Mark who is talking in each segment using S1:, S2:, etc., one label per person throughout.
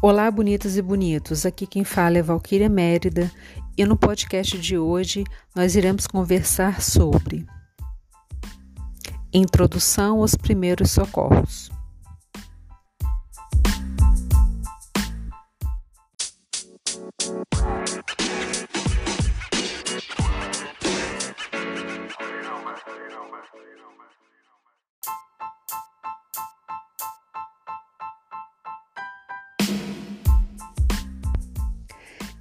S1: Olá, bonitas e bonitos. Aqui quem fala é Valquíria Mérida e no podcast de hoje nós iremos conversar sobre Introdução aos primeiros socorros.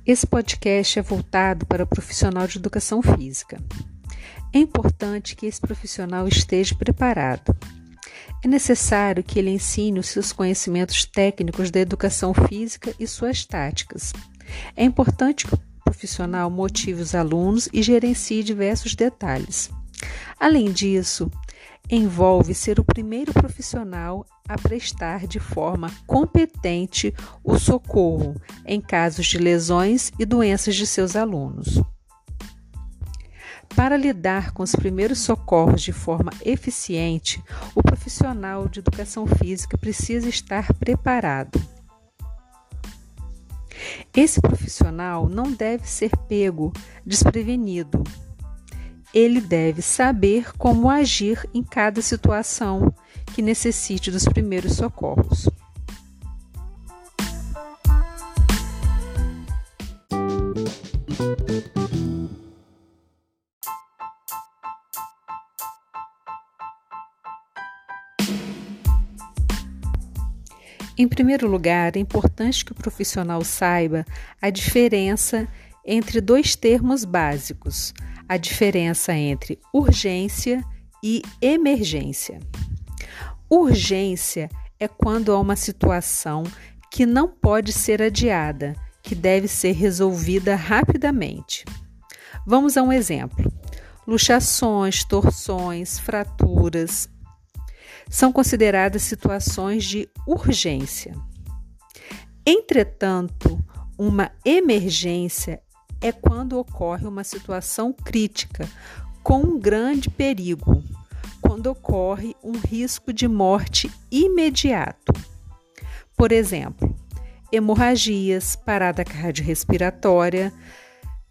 S1: Esse podcast é voltado para o profissional de educação física. É importante que esse profissional esteja preparado. É necessário que ele ensine os seus conhecimentos técnicos da educação física e suas táticas. É importante que o profissional motive os alunos e gerencie diversos detalhes. Além disso, envolve ser o primeiro profissional a prestar de forma competente o socorro em casos de lesões e doenças de seus alunos. Para lidar com os primeiros socorros de forma eficiente, o profissional de educação física precisa estar preparado. Esse profissional não deve ser pego desprevenido ele deve saber como agir em cada situação que necessite dos primeiros socorros. Em primeiro lugar, é importante que o profissional saiba a diferença entre dois termos básicos: a diferença entre urgência e emergência. Urgência é quando há uma situação que não pode ser adiada, que deve ser resolvida rapidamente. Vamos a um exemplo: luxações, torções, fraturas são consideradas situações de urgência. Entretanto, uma emergência é quando ocorre uma situação crítica, com um grande perigo, quando ocorre um risco de morte imediato. Por exemplo, hemorragias, parada cardiorrespiratória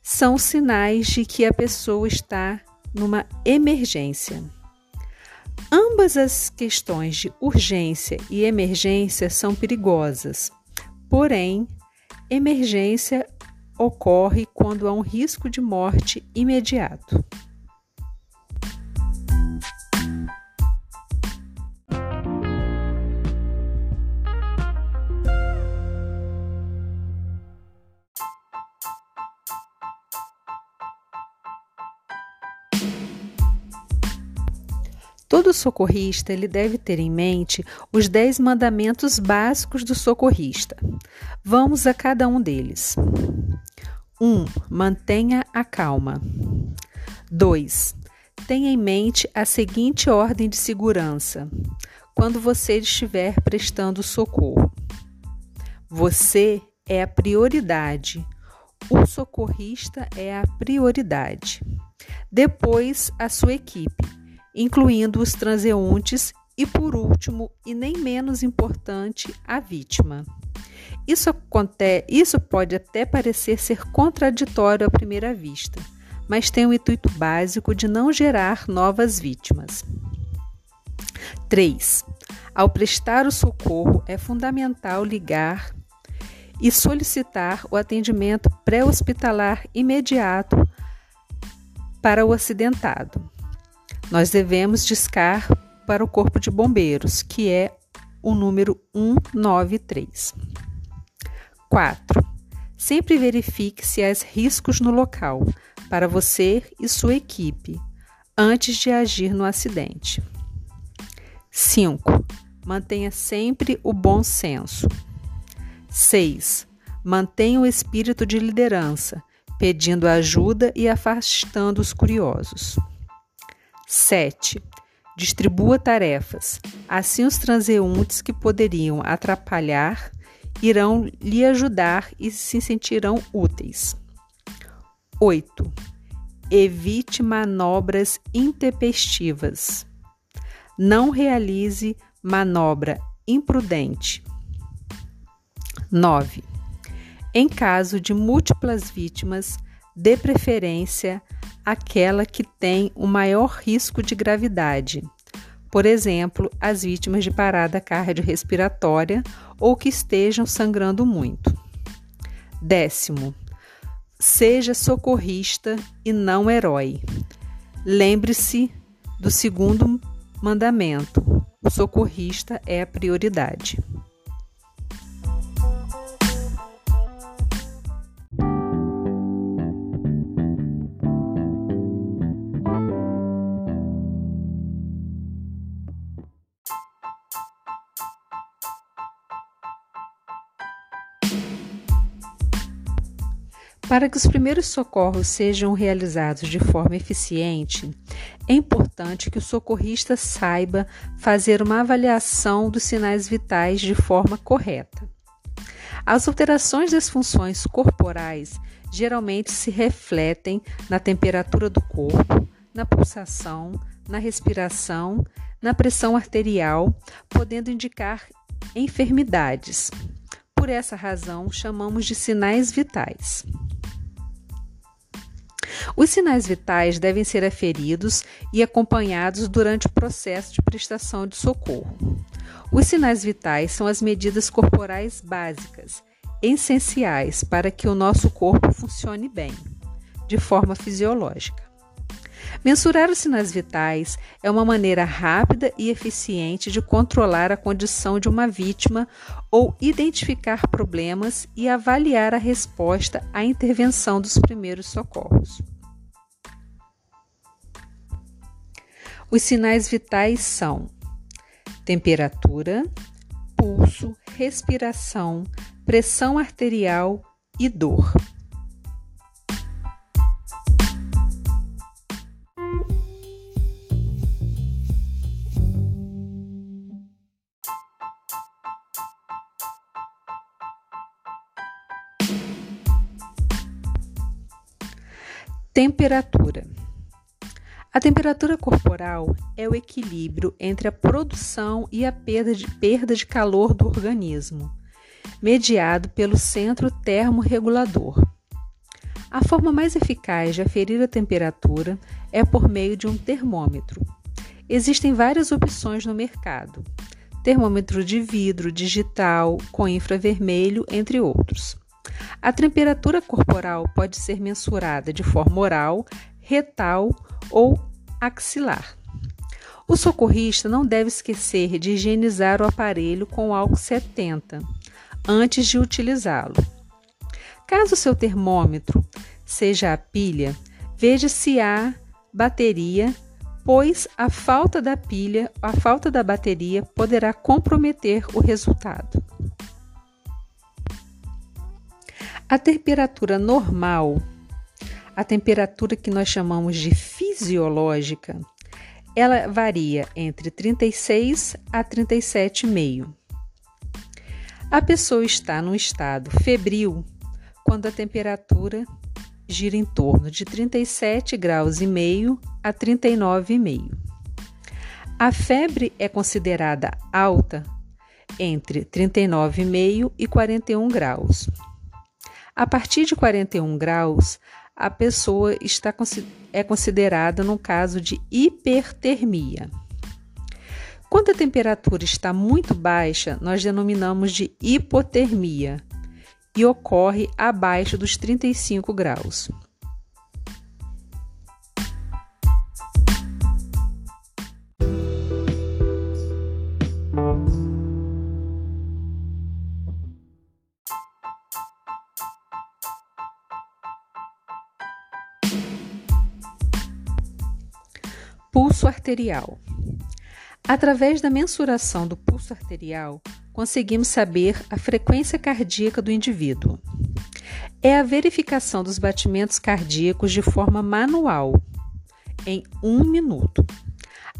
S1: são sinais de que a pessoa está numa emergência. Ambas as questões de urgência e emergência são perigosas, porém, emergência ocorre quando há um risco de morte imediato. Todo socorrista ele deve ter em mente os dez mandamentos básicos do socorrista. Vamos a cada um deles. 1. Um, mantenha a calma. 2. Tenha em mente a seguinte ordem de segurança quando você estiver prestando socorro. Você é a prioridade. O socorrista é a prioridade. Depois, a sua equipe, incluindo os transeuntes e, por último, e nem menos importante, a vítima. Isso, isso pode até parecer ser contraditório à primeira vista, mas tem o intuito básico de não gerar novas vítimas. 3. Ao prestar o socorro, é fundamental ligar e solicitar o atendimento pré-hospitalar imediato para o acidentado. Nós devemos discar para o Corpo de Bombeiros, que é o número 193. 4. Sempre verifique se há riscos no local para você e sua equipe antes de agir no acidente. 5. Mantenha sempre o bom senso. 6. Mantenha o espírito de liderança, pedindo ajuda e afastando os curiosos. 7. Distribua tarefas. Assim, os transeuntes que poderiam atrapalhar irão lhe ajudar e se sentirão úteis. 8. Evite manobras intempestivas. Não realize manobra imprudente. 9. Em caso de múltiplas vítimas, dê preferência àquela que tem o maior risco de gravidade. Por exemplo, as vítimas de parada cardiorrespiratória ou que estejam sangrando muito. Décimo, seja socorrista e não herói. Lembre-se do segundo mandamento: o socorrista é a prioridade. Para que os primeiros socorros sejam realizados de forma eficiente, é importante que o socorrista saiba fazer uma avaliação dos sinais vitais de forma correta. As alterações das funções corporais geralmente se refletem na temperatura do corpo, na pulsação, na respiração, na pressão arterial, podendo indicar enfermidades. Por essa razão, chamamos de sinais vitais. Os sinais vitais devem ser aferidos e acompanhados durante o processo de prestação de socorro. Os sinais vitais são as medidas corporais básicas, essenciais para que o nosso corpo funcione bem, de forma fisiológica. Mensurar os sinais vitais é uma maneira rápida e eficiente de controlar a condição de uma vítima ou identificar problemas e avaliar a resposta à intervenção dos primeiros socorros. Os sinais vitais são temperatura, pulso, respiração, pressão arterial e dor. Temperatura. A temperatura corporal é o equilíbrio entre a produção e a perda de, perda de calor do organismo, mediado pelo centro termorregulador. A forma mais eficaz de aferir a temperatura é por meio de um termômetro. Existem várias opções no mercado: termômetro de vidro, digital, com infravermelho, entre outros. A temperatura corporal pode ser mensurada de forma oral, retal ou axilar. O socorrista não deve esquecer de higienizar o aparelho com álcool 70 antes de utilizá-lo. Caso seu termômetro seja a pilha, veja se há bateria, pois a falta da pilha, a falta da bateria poderá comprometer o resultado. A temperatura normal a temperatura que nós chamamos de fisiológica, ela varia entre 36 a 37,5. A pessoa está num estado febril quando a temperatura gira em torno de 37 graus a 39,5. A febre é considerada alta entre 39,5 e 41 graus. A partir de 41 graus, a pessoa está, é considerada no caso de hipertermia. Quando a temperatura está muito baixa, nós denominamos de hipotermia e ocorre abaixo dos 35 graus. Arterial. Através da mensuração do pulso arterial, conseguimos saber a frequência cardíaca do indivíduo. É a verificação dos batimentos cardíacos de forma manual, em um minuto.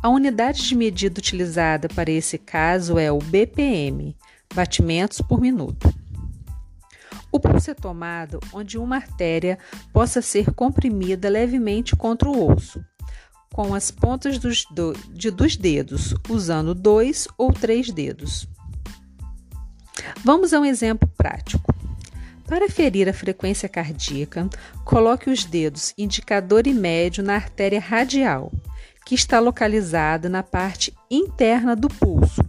S1: A unidade de medida utilizada para esse caso é o BPM, batimentos por minuto. O pulso é tomado onde uma artéria possa ser comprimida levemente contra o osso, com as pontas dos, do, de, dos dedos, usando dois ou três dedos. Vamos a um exemplo prático. Para ferir a frequência cardíaca, coloque os dedos indicador e médio na artéria radial, que está localizada na parte interna do pulso,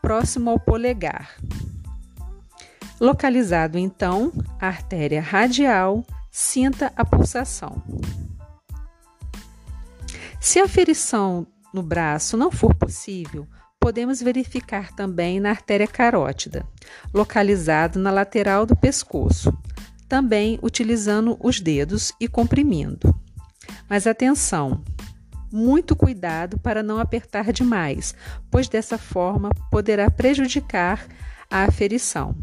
S1: próximo ao polegar. Localizado então a artéria radial, sinta a pulsação. Se a ferição no braço não for possível, podemos verificar também na artéria carótida, localizado na lateral do pescoço, também utilizando os dedos e comprimindo. Mas atenção, muito cuidado para não apertar demais, pois dessa forma poderá prejudicar a aferição.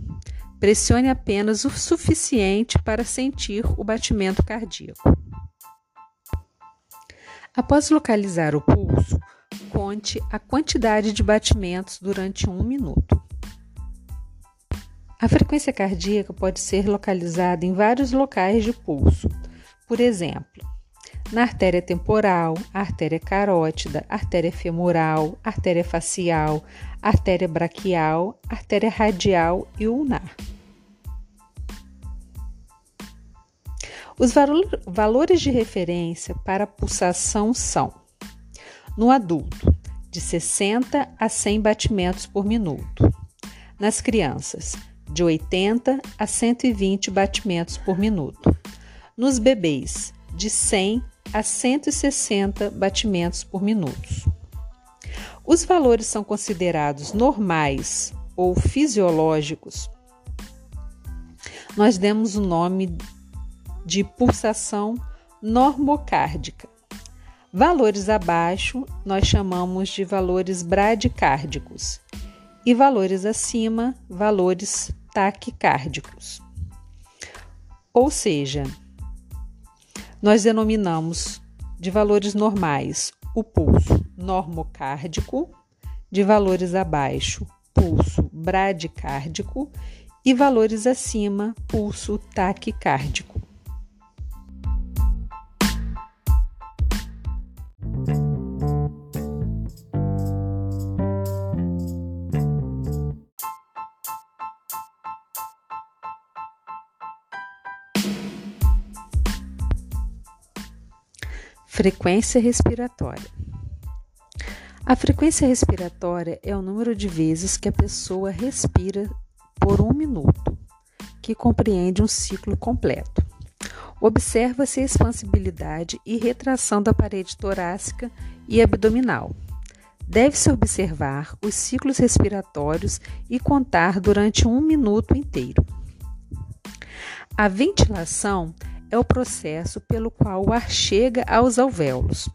S1: Pressione apenas o suficiente para sentir o batimento cardíaco. Após localizar o pulso, conte a quantidade de batimentos durante um minuto. A frequência cardíaca pode ser localizada em vários locais de pulso, por exemplo, na artéria temporal, artéria carótida, artéria femoral, artéria facial, artéria braquial, artéria radial e ulnar. Os valores de referência para pulsação são no adulto, de 60 a 100 batimentos por minuto. Nas crianças, de 80 a 120 batimentos por minuto. Nos bebês, de 100 a 160 batimentos por minuto. Os valores são considerados normais ou fisiológicos. Nós demos o nome de pulsação normocárdica. Valores abaixo nós chamamos de valores bradicárdicos e valores acima, valores taquicárdicos. Ou seja, nós denominamos de valores normais o pulso normocárdico, de valores abaixo, pulso bradicárdico e valores acima, pulso taquicárdico. Frequência respiratória. A frequência respiratória é o número de vezes que a pessoa respira por um minuto, que compreende um ciclo completo. Observa-se a expansibilidade e retração da parede torácica e abdominal. Deve-se observar os ciclos respiratórios e contar durante um minuto inteiro. A ventilação é o processo pelo qual o ar chega aos alvéolos.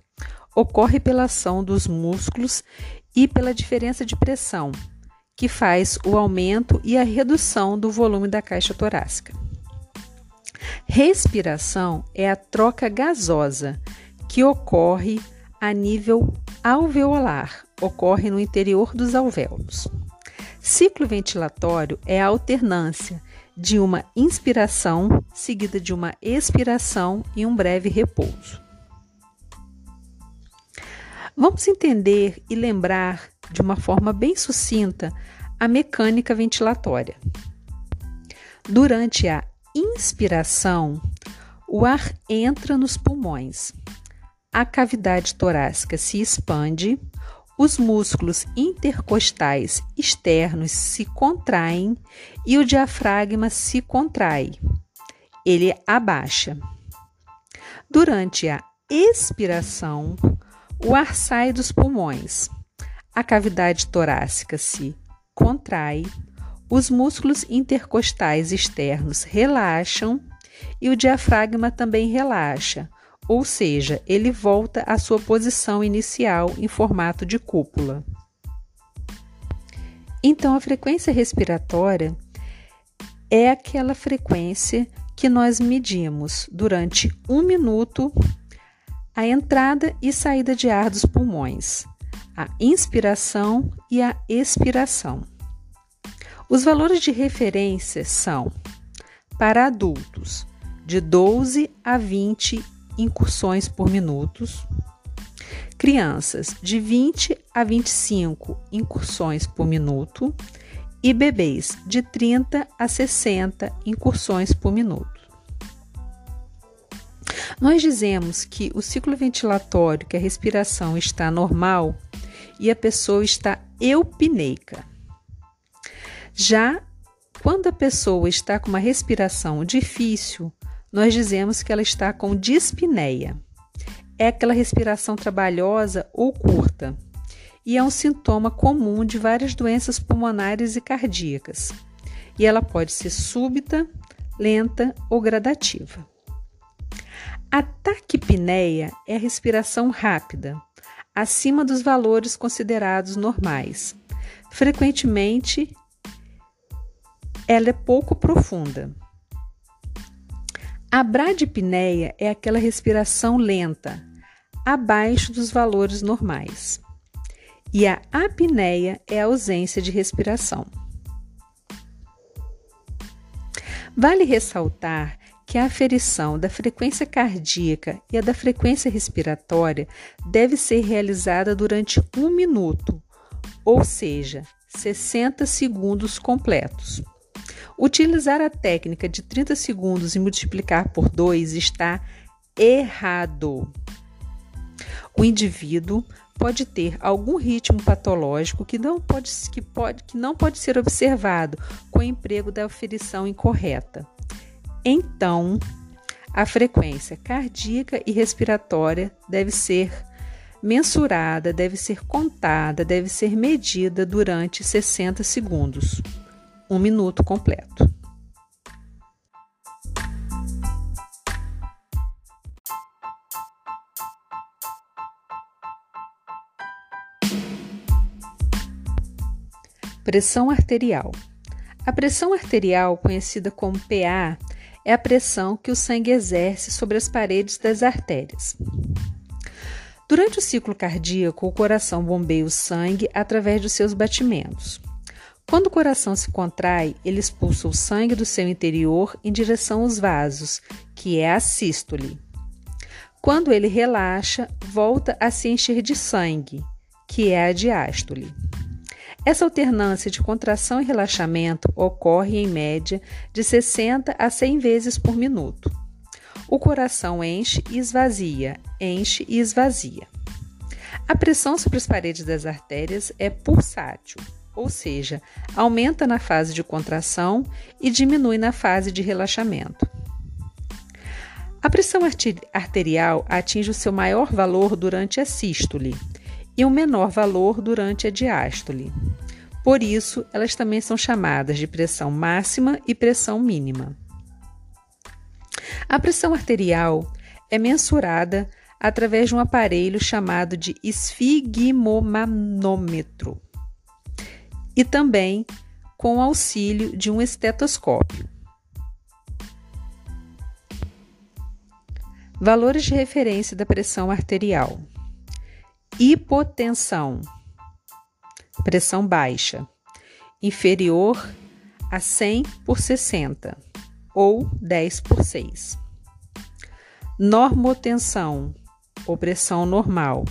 S1: Ocorre pela ação dos músculos e pela diferença de pressão, que faz o aumento e a redução do volume da caixa torácica. Respiração é a troca gasosa que ocorre a nível alveolar, ocorre no interior dos alvéolos. Ciclo ventilatório é a alternância de uma inspiração seguida de uma expiração e um breve repouso. Vamos entender e lembrar de uma forma bem sucinta a mecânica ventilatória. Durante a inspiração, o ar entra nos pulmões. A cavidade torácica se expande, os músculos intercostais externos se contraem e o diafragma se contrai. Ele abaixa. Durante a expiração, o ar sai dos pulmões. A cavidade torácica se contrai, os músculos intercostais externos relaxam e o diafragma também relaxa, ou seja, ele volta à sua posição inicial em formato de cúpula. Então, a frequência respiratória é aquela frequência que nós medimos durante um minuto a entrada e saída de ar dos pulmões, a inspiração e a expiração. Os valores de referência são para adultos de 12 a 20 incursões por minutos. Crianças de 20 a 25 incursões por minuto e bebês de 30 a 60 incursões por minuto. Nós dizemos que o ciclo ventilatório, que a respiração está normal e a pessoa está eupneica. Já quando a pessoa está com uma respiração difícil, nós dizemos que ela está com dispneia. É aquela respiração trabalhosa ou curta e é um sintoma comum de várias doenças pulmonares e cardíacas. E ela pode ser súbita, lenta ou gradativa. A taquipneia é a respiração rápida, acima dos valores considerados normais. Frequentemente, ela é pouco profunda. A bradipneia é aquela respiração lenta, abaixo dos valores normais. E a apneia é a ausência de respiração. Vale ressaltar que a aferição da frequência cardíaca e a da frequência respiratória deve ser realizada durante um minuto, ou seja, 60 segundos completos. Utilizar a técnica de 30 segundos e multiplicar por 2 está errado. O indivíduo pode ter algum ritmo patológico que não pode, que pode, que não pode ser observado com o emprego da aferição incorreta. Então, a frequência cardíaca e respiratória deve ser mensurada, deve ser contada, deve ser medida durante 60 segundos, um minuto completo. Pressão arterial. A pressão arterial, conhecida como PA, é a pressão que o sangue exerce sobre as paredes das artérias. Durante o ciclo cardíaco, o coração bombeia o sangue através dos seus batimentos. Quando o coração se contrai, ele expulsa o sangue do seu interior em direção aos vasos, que é a sístole. Quando ele relaxa, volta a se encher de sangue, que é a diástole. Essa alternância de contração e relaxamento ocorre, em média, de 60 a 100 vezes por minuto. O coração enche e esvazia, enche e esvazia. A pressão sobre as paredes das artérias é pulsátil, ou seja, aumenta na fase de contração e diminui na fase de relaxamento. A pressão arterial atinge o seu maior valor durante a sístole e um menor valor durante a diástole. Por isso, elas também são chamadas de pressão máxima e pressão mínima. A pressão arterial é mensurada através de um aparelho chamado de esfigmomanômetro e também com o auxílio de um estetoscópio. Valores de referência da pressão arterial hipotensão, pressão baixa, inferior a 100 por 60 ou 10 por 6. Normotensão, ou pressão normal,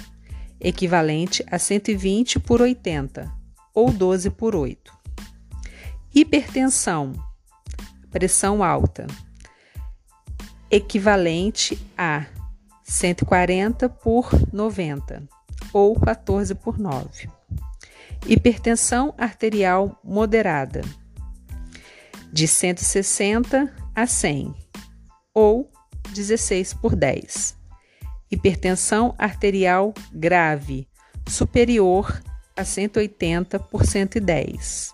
S1: equivalente a 120 por 80 ou 12 por 8. Hipertensão, pressão alta, equivalente a 140 por 90 ou 14 por 9. Hipertensão arterial moderada, de 160 a 100, ou 16 por 10. Hipertensão arterial grave, superior a 180 por 110,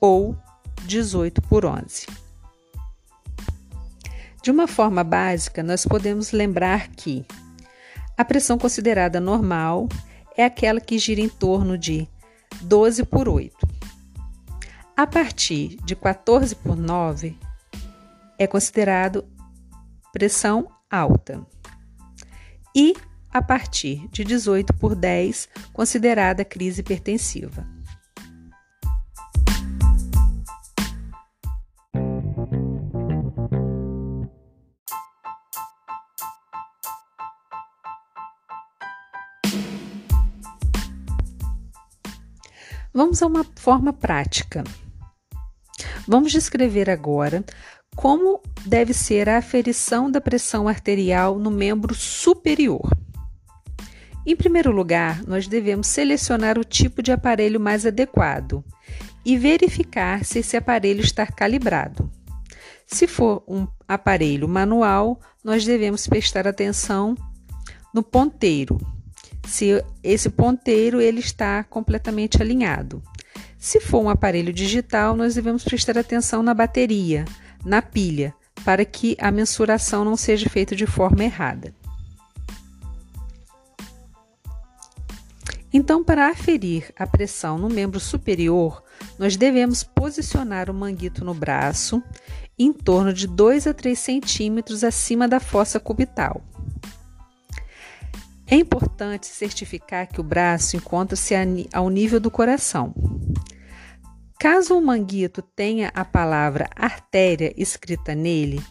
S1: ou 18 por 11. De uma forma básica, nós podemos lembrar que a pressão considerada normal é aquela que gira em torno de 12 por 8. A partir de 14 por 9 é considerado pressão alta. E a partir de 18 por 10, considerada crise hipertensiva. Vamos a uma forma prática. Vamos descrever agora como deve ser a aferição da pressão arterial no membro superior. Em primeiro lugar, nós devemos selecionar o tipo de aparelho mais adequado e verificar se esse aparelho está calibrado. Se for um aparelho manual, nós devemos prestar atenção no ponteiro, se esse ponteiro ele está completamente alinhado. Se for um aparelho digital, nós devemos prestar atenção na bateria, na pilha, para que a mensuração não seja feita de forma errada. Então, para aferir a pressão no membro superior, nós devemos posicionar o manguito no braço em torno de 2 a 3 centímetros acima da fossa cubital. É importante certificar que o braço encontra-se ao nível do coração. Caso o manguito tenha a palavra artéria escrita nele,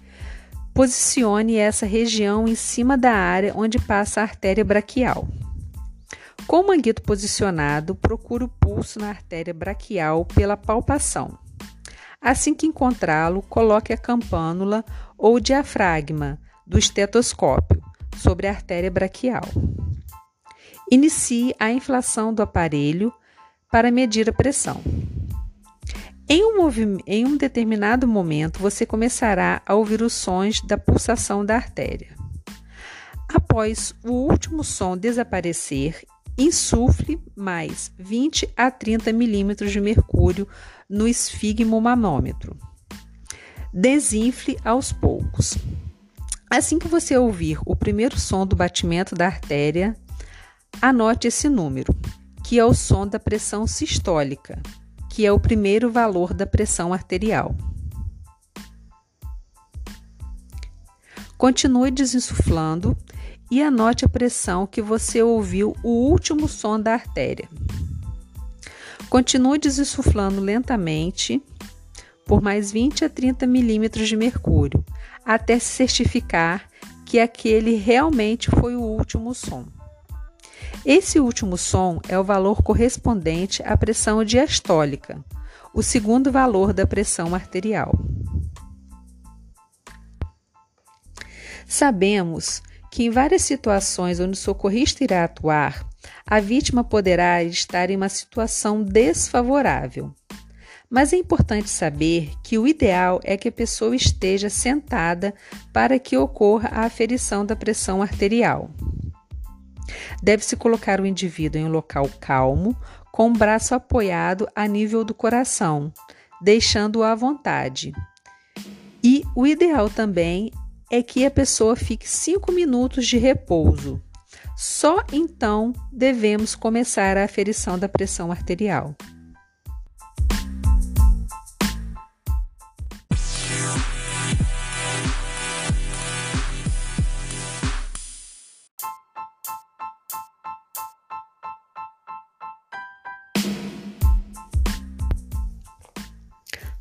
S1: posicione essa região em cima da área onde passa a artéria braquial. Com o manguito posicionado, procure o pulso na artéria braquial pela palpação. Assim que encontrá-lo, coloque a campânula ou diafragma do estetoscópio sobre a artéria braquial. Inicie a inflação do aparelho para medir a pressão. Em um, em um, determinado momento, você começará a ouvir os sons da pulsação da artéria. Após o último som desaparecer, insufle mais 20 a 30 milímetros de mercúrio no esfigmomanômetro. Desinfle aos poucos. Assim que você ouvir o primeiro som do batimento da artéria, anote esse número, que é o som da pressão sistólica, que é o primeiro valor da pressão arterial. Continue desinsuflando e anote a pressão que você ouviu o último som da artéria. Continue desinsuflando lentamente por mais 20 a 30 milímetros de mercúrio, até se certificar que aquele realmente foi o último som. Esse último som é o valor correspondente à pressão diastólica, o segundo valor da pressão arterial. Sabemos que em várias situações onde o socorrista irá atuar, a vítima poderá estar em uma situação desfavorável mas é importante saber que o ideal é que a pessoa esteja sentada para que ocorra a aferição da pressão arterial. Deve-se colocar o indivíduo em um local calmo, com o braço apoiado a nível do coração, deixando-o à vontade. E o ideal também é que a pessoa fique 5 minutos de repouso. Só então devemos começar a aferição da pressão arterial.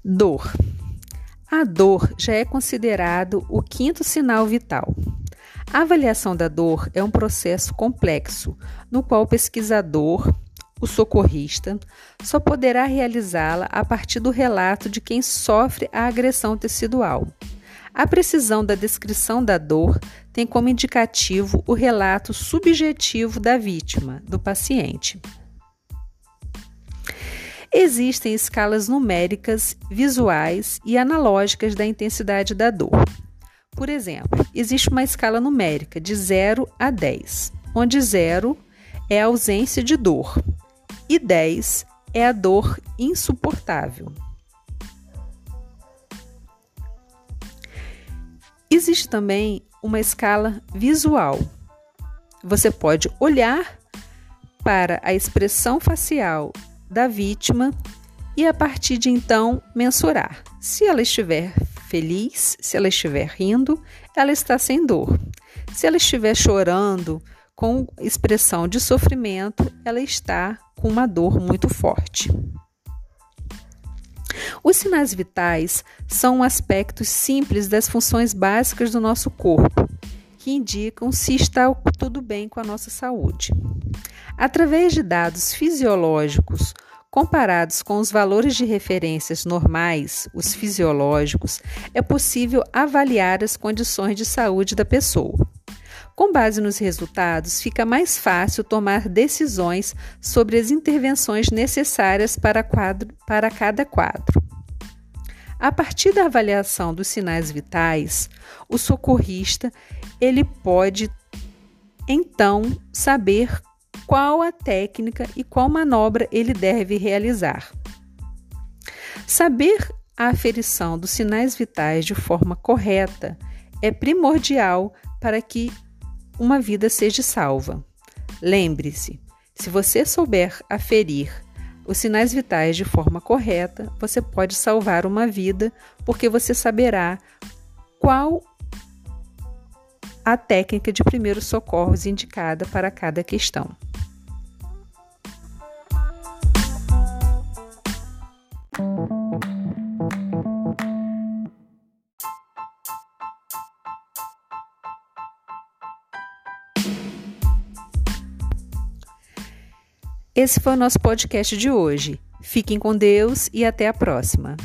S1: Dor. A dor já é considerado o quinto sinal vital. A avaliação da dor é um processo complexo, no qual o pesquisador, o socorrista, só poderá realizá-la a partir do relato de quem sofre a agressão tecidual. A precisão da descrição da dor tem como indicativo o relato subjetivo da vítima, do paciente. Existem escalas numéricas, visuais e analógicas da intensidade da dor. Por exemplo, existe uma escala numérica de 0 a 10, onde 0 é a ausência de dor e 10 é a dor insuportável. Existe também uma escala visual. Você pode olhar para a expressão facial da vítima e a partir de então mensurar. Se ela estiver feliz, se ela estiver rindo, ela está sem dor. Se ela estiver chorando com expressão de sofrimento, ela está com uma dor muito forte. Os sinais vitais são aspectos simples das funções básicas do nosso corpo, que indicam se está tudo bem com a nossa saúde. Através de dados fisiológicos Comparados com os valores de referências normais, os fisiológicos, é possível avaliar as condições de saúde da pessoa. Com base nos resultados, fica mais fácil tomar decisões sobre as intervenções necessárias para, quadro, para cada quadro. A partir da avaliação dos sinais vitais, o socorrista ele pode então saber qual a técnica e qual manobra ele deve realizar. Saber a aferição dos sinais vitais de forma correta é primordial para que uma vida seja salva. Lembre-se, se você souber aferir os sinais vitais de forma correta, você pode salvar uma vida, porque você saberá qual a técnica de primeiros socorros indicada para cada questão. Esse foi o nosso podcast de hoje. Fiquem com Deus e até a próxima.